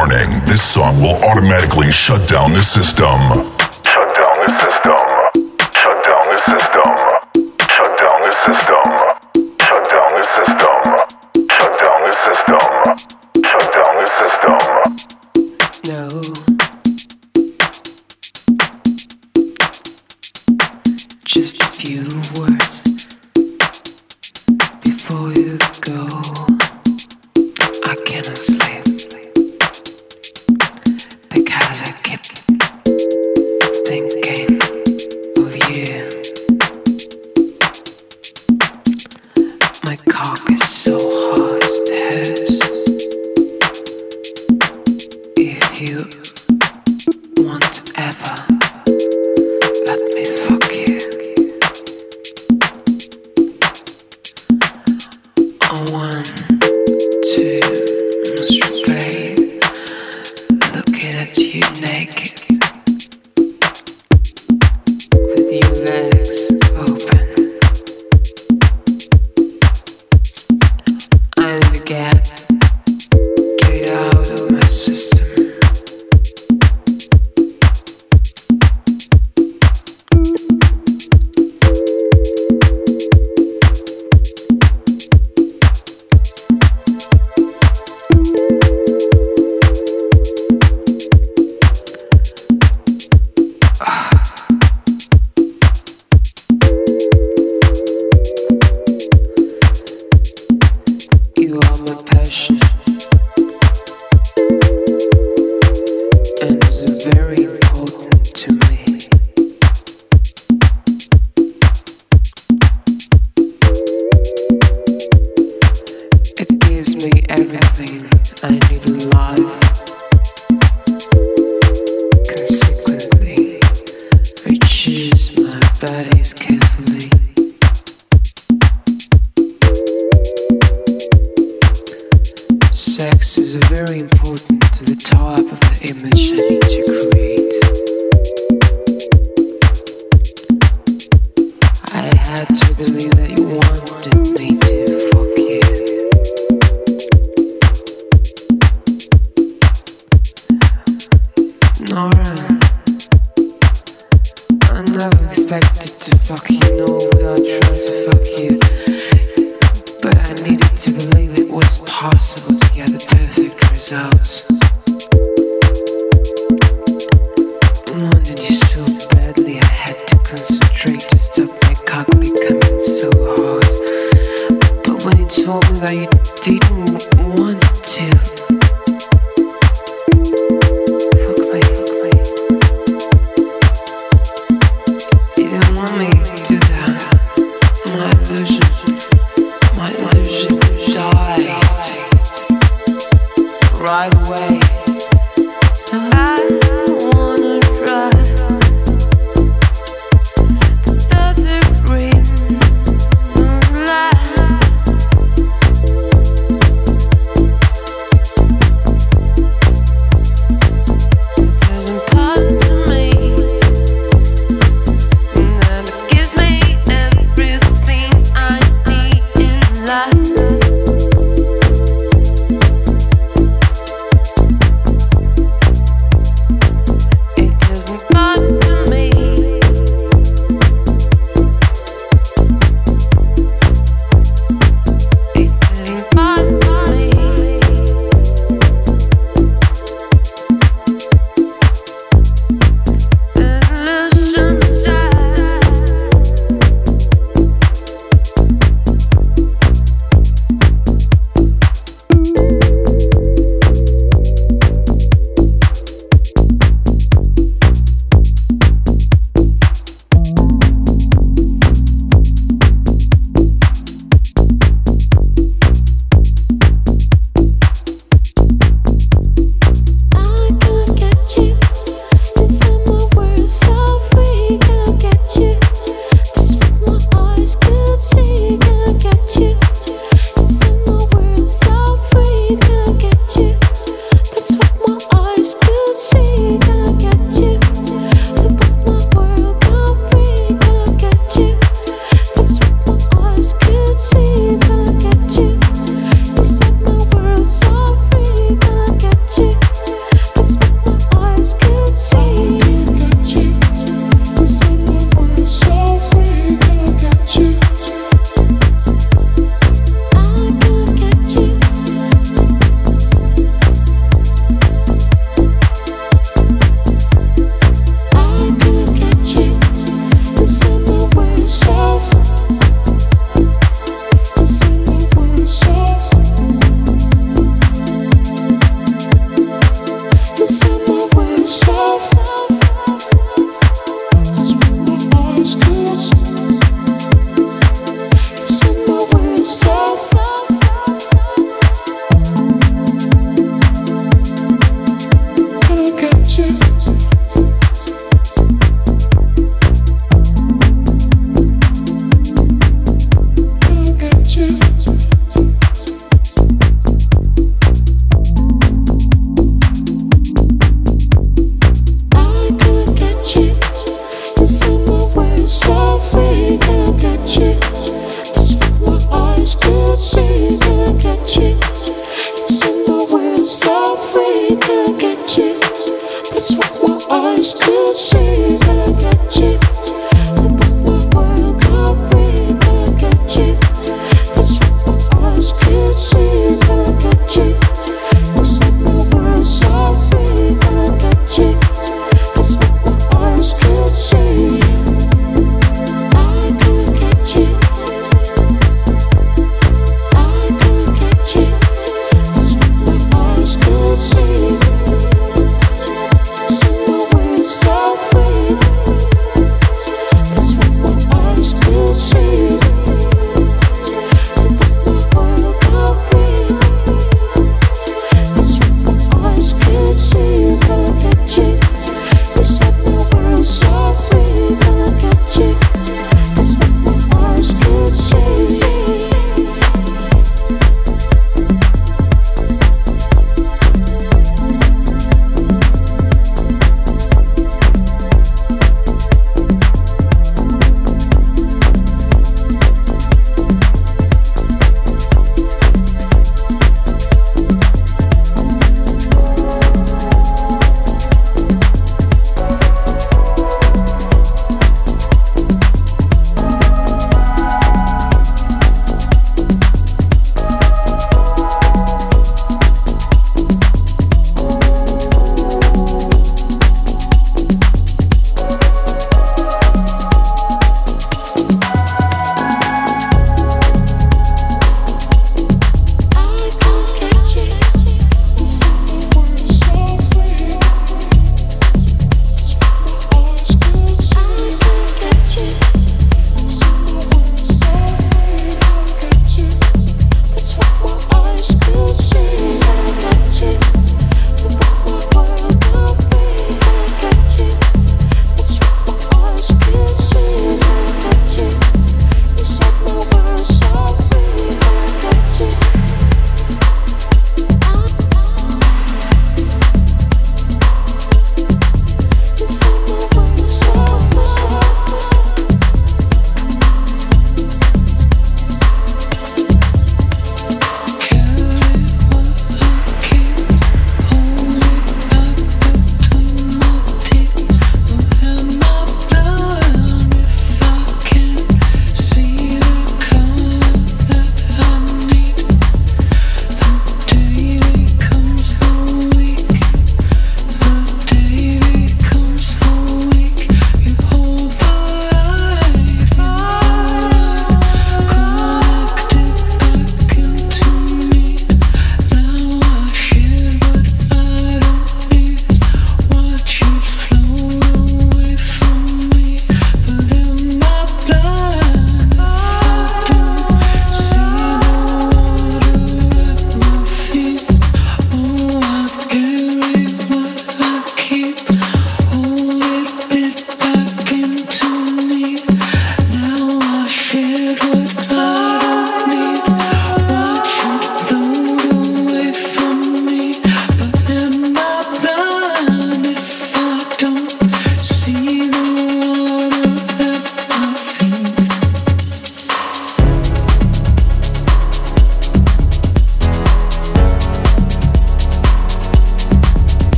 Warning this song will automatically shut down the system.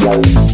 Thank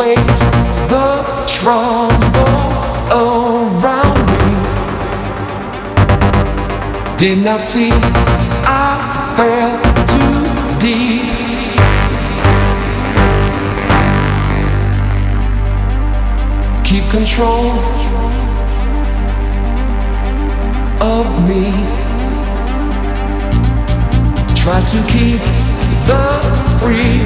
Away the troubles around me. Did not see I fell too deep. keep control of me. Try to keep the frequency.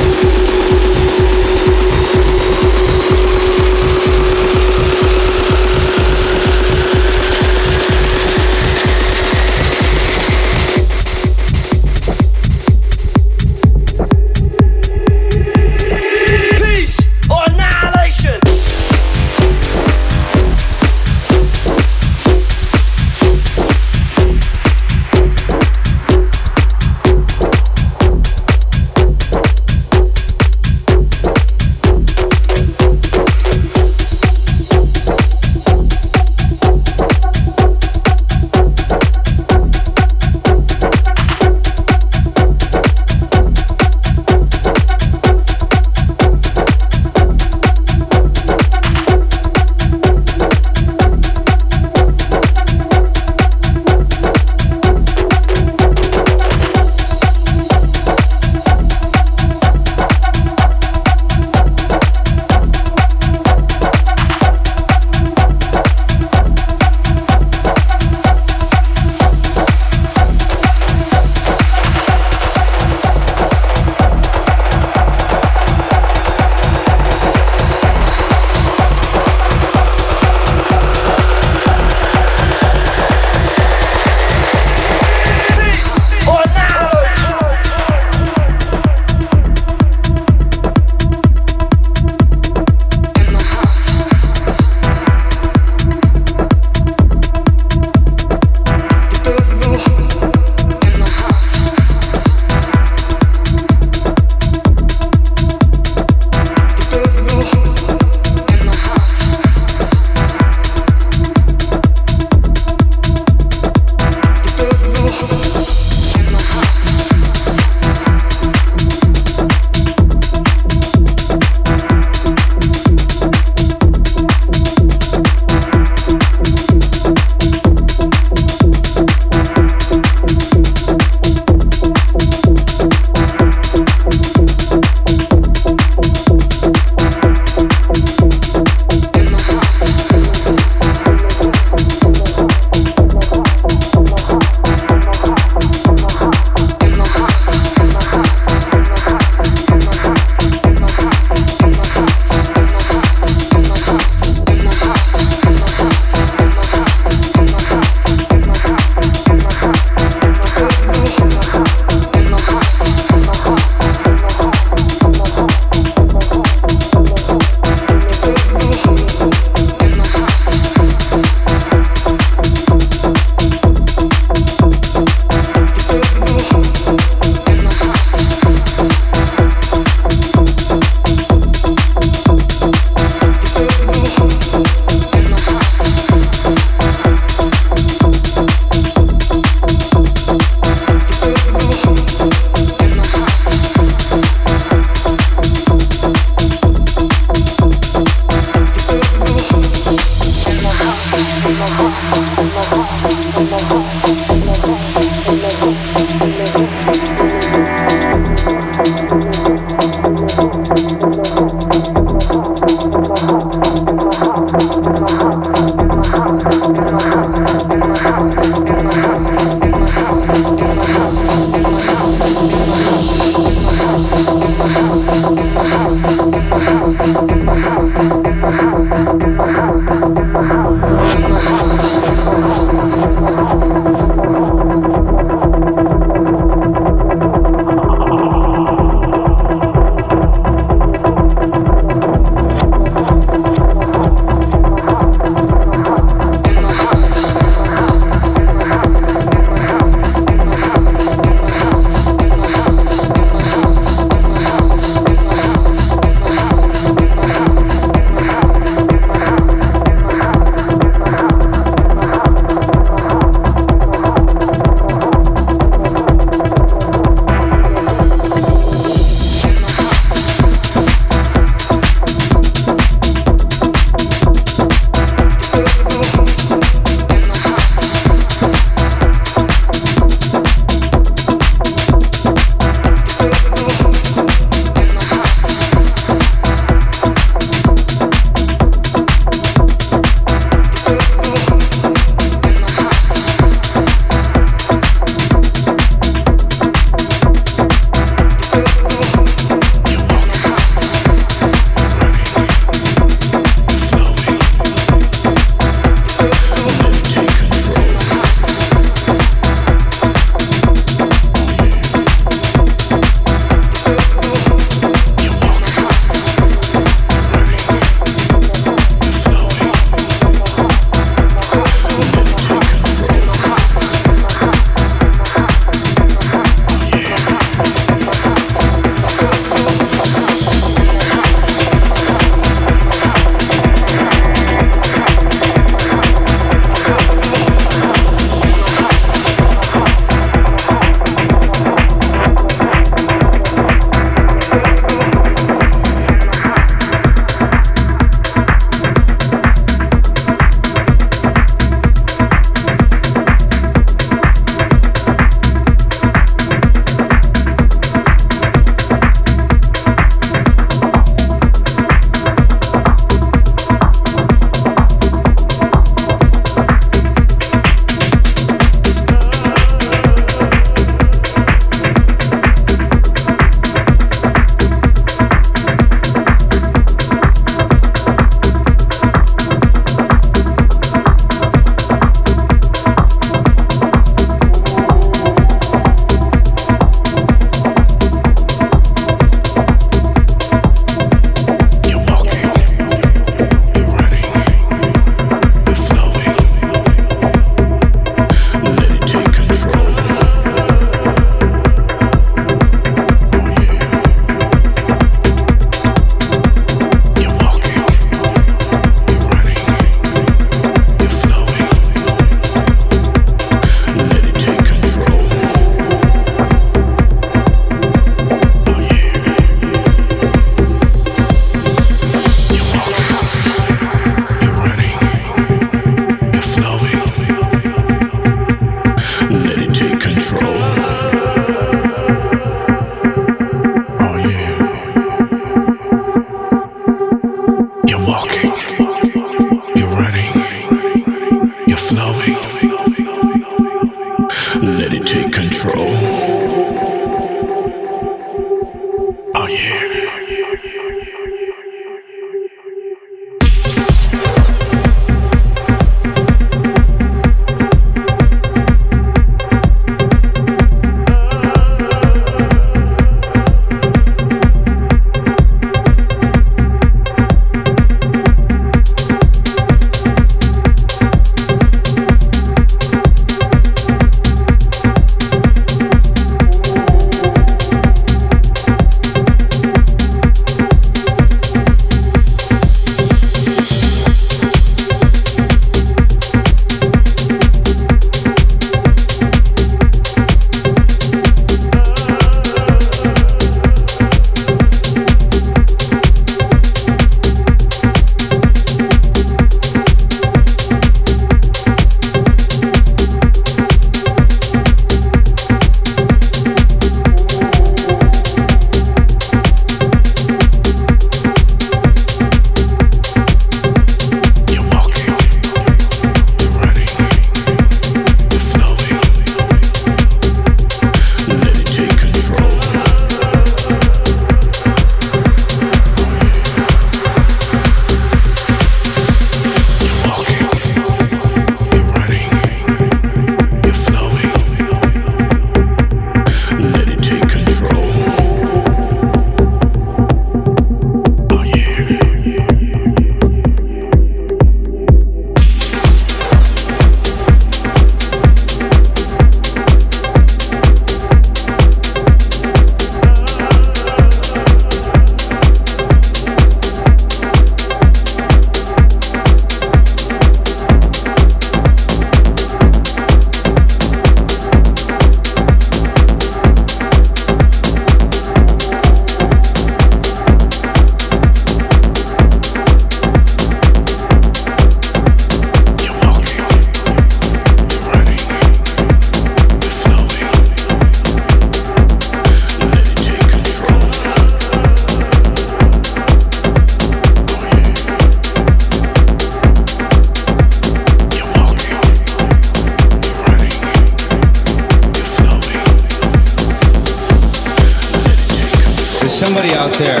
There's somebody out there.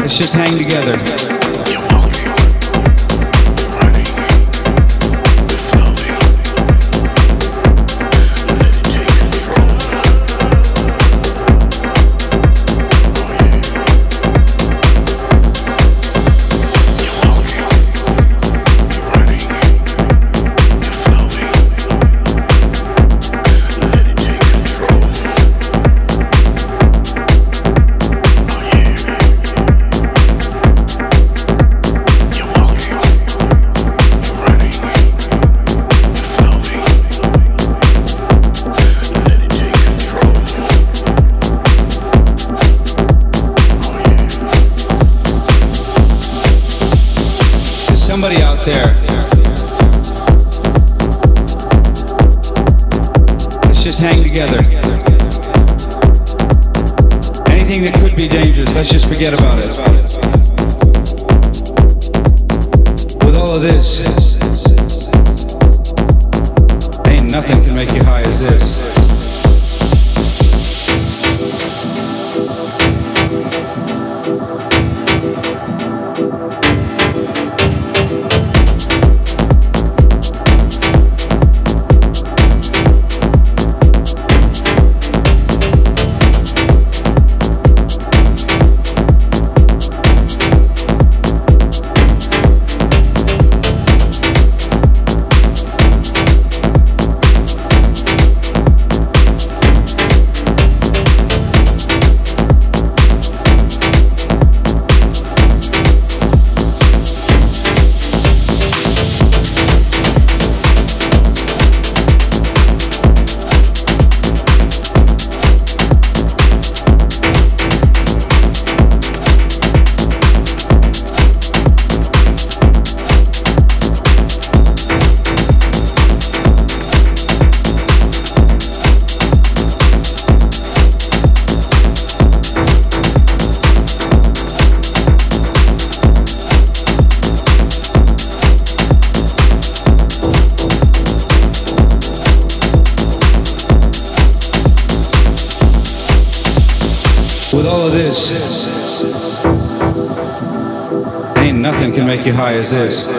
Let's just hang together. dangerous. Let's just forget about it. As this.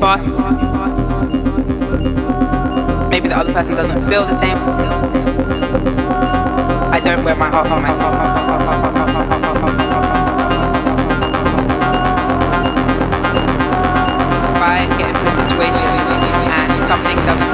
Fast. Maybe the other person doesn't feel the same. I don't wear my heart on myself. If I get into a situation and something doesn't